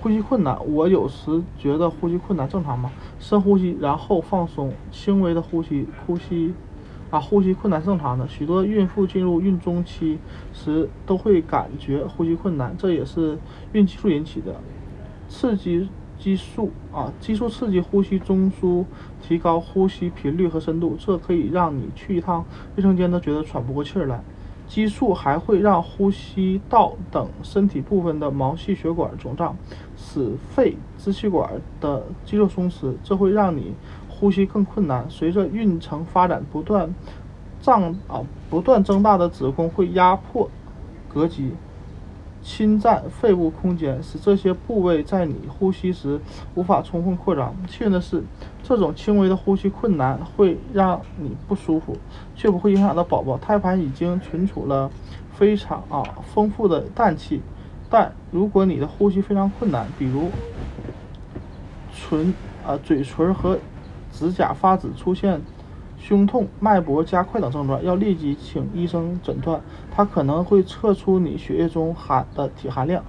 呼吸困难，我有时觉得呼吸困难正常吗？深呼吸，然后放松，轻微的呼吸，呼吸，啊，呼吸困难正常的。许多孕妇进入孕中期时都会感觉呼吸困难，这也是孕激素引起的。刺激激素啊，激素刺激呼吸中枢，提高呼吸频率和深度，这可以让你去一趟卫生间都觉得喘不过气来。激素还会让呼吸道等身体部分的毛细血管肿胀，使肺支气管的肌肉松弛，这会让你呼吸更困难。随着运程发展，不断胀啊不断增大的子宫会压迫膈肌。侵占肺部空间，使这些部位在你呼吸时无法充分扩张。幸运的是，这种轻微的呼吸困难会让你不舒服，却不会影响到宝宝。胎盘已经存储了非常啊丰富的氮气，但如果你的呼吸非常困难，比如唇啊嘴唇和指甲发紫，出现。胸痛、脉搏加快等症状，要立即请医生诊断。他可能会测出你血液中含的铁含量，